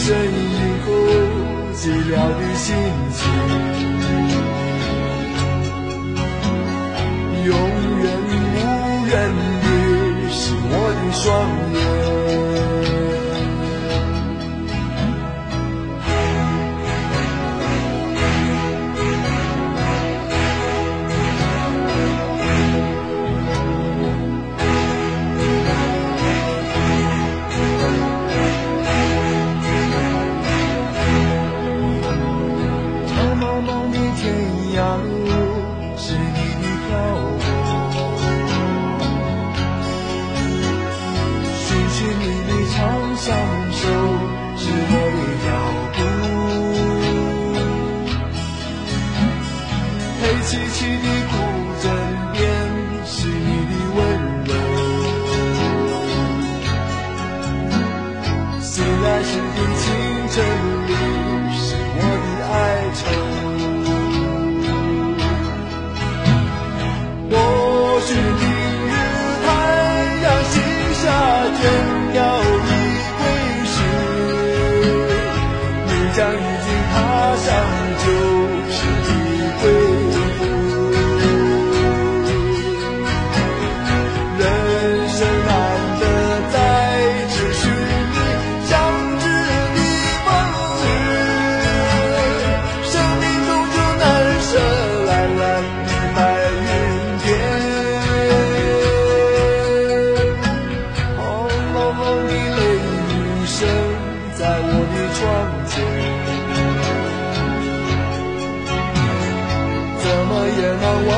声音孤寂了的心情。凄凄的古镇边，是你的温柔。虽然是的清晨，里是我的哀愁。或许明日太阳西下，倦鸟已归时，你将已经踏上。也怕。我。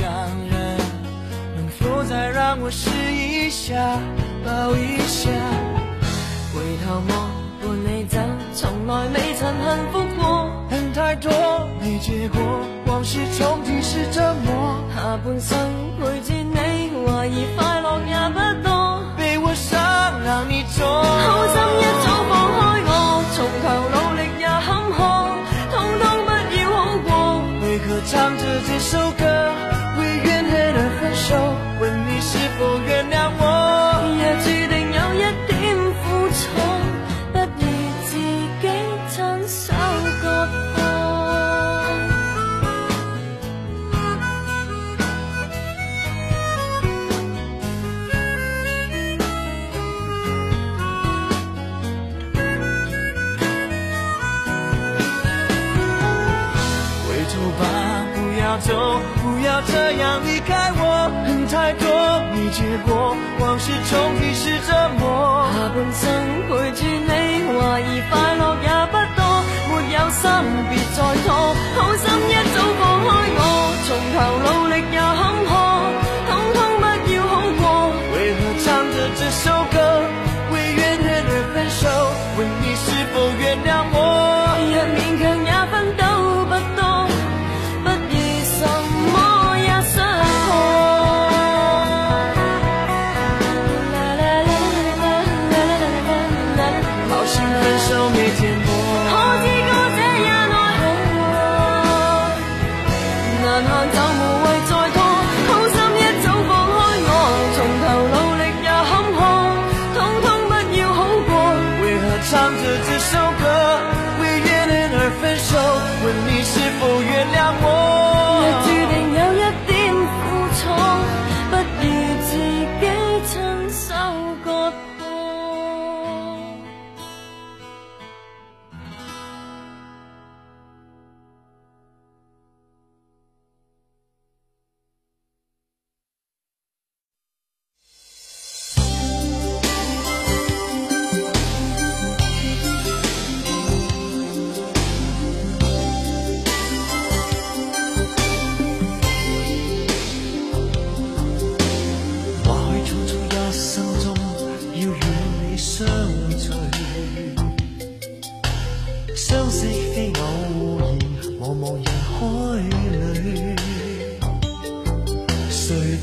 样。再让我试一下，抱一下。回头我伴你走，从来未曾幸福过。恨太多，没结果，往事重提是折磨。下半生陪着你，怀疑。这样离开我，恨太多，没结果，往事重提是折磨。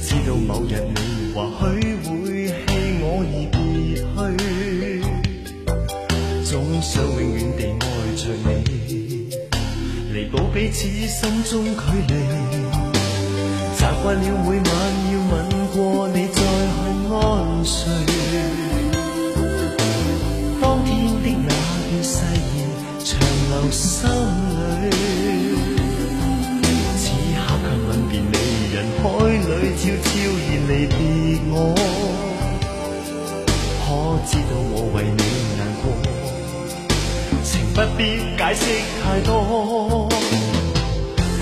知道某日你或许会弃我而别去，总想永远地爱着你，弥补彼此心中距离。习惯了每晚要。别解释太多，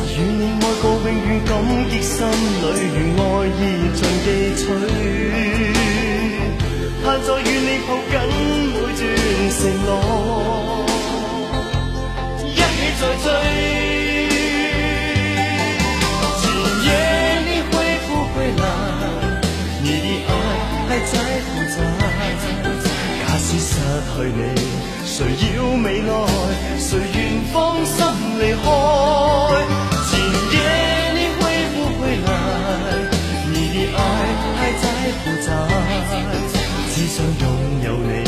与你爱过永远感激，心里如爱意尽寄取。盼再与你抱紧每段承诺。失去你，谁要未来？谁愿放心离开？前夜你会不会来？你的爱还在不在？只想拥有你。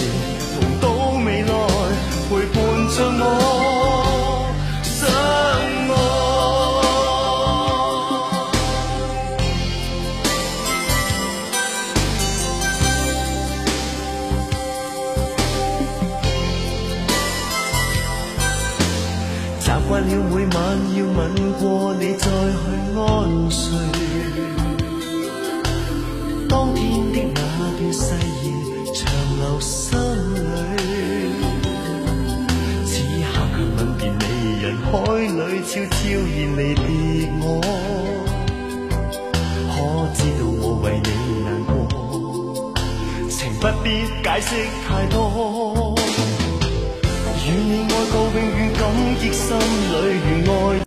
惯了每晚要吻过你再去安睡，当天的那段誓言长留心里。此刻却吻别你，人海里悄悄然离别我。可知道我为你难过？情不必解释太多，与你爱过。感激心里，如爱。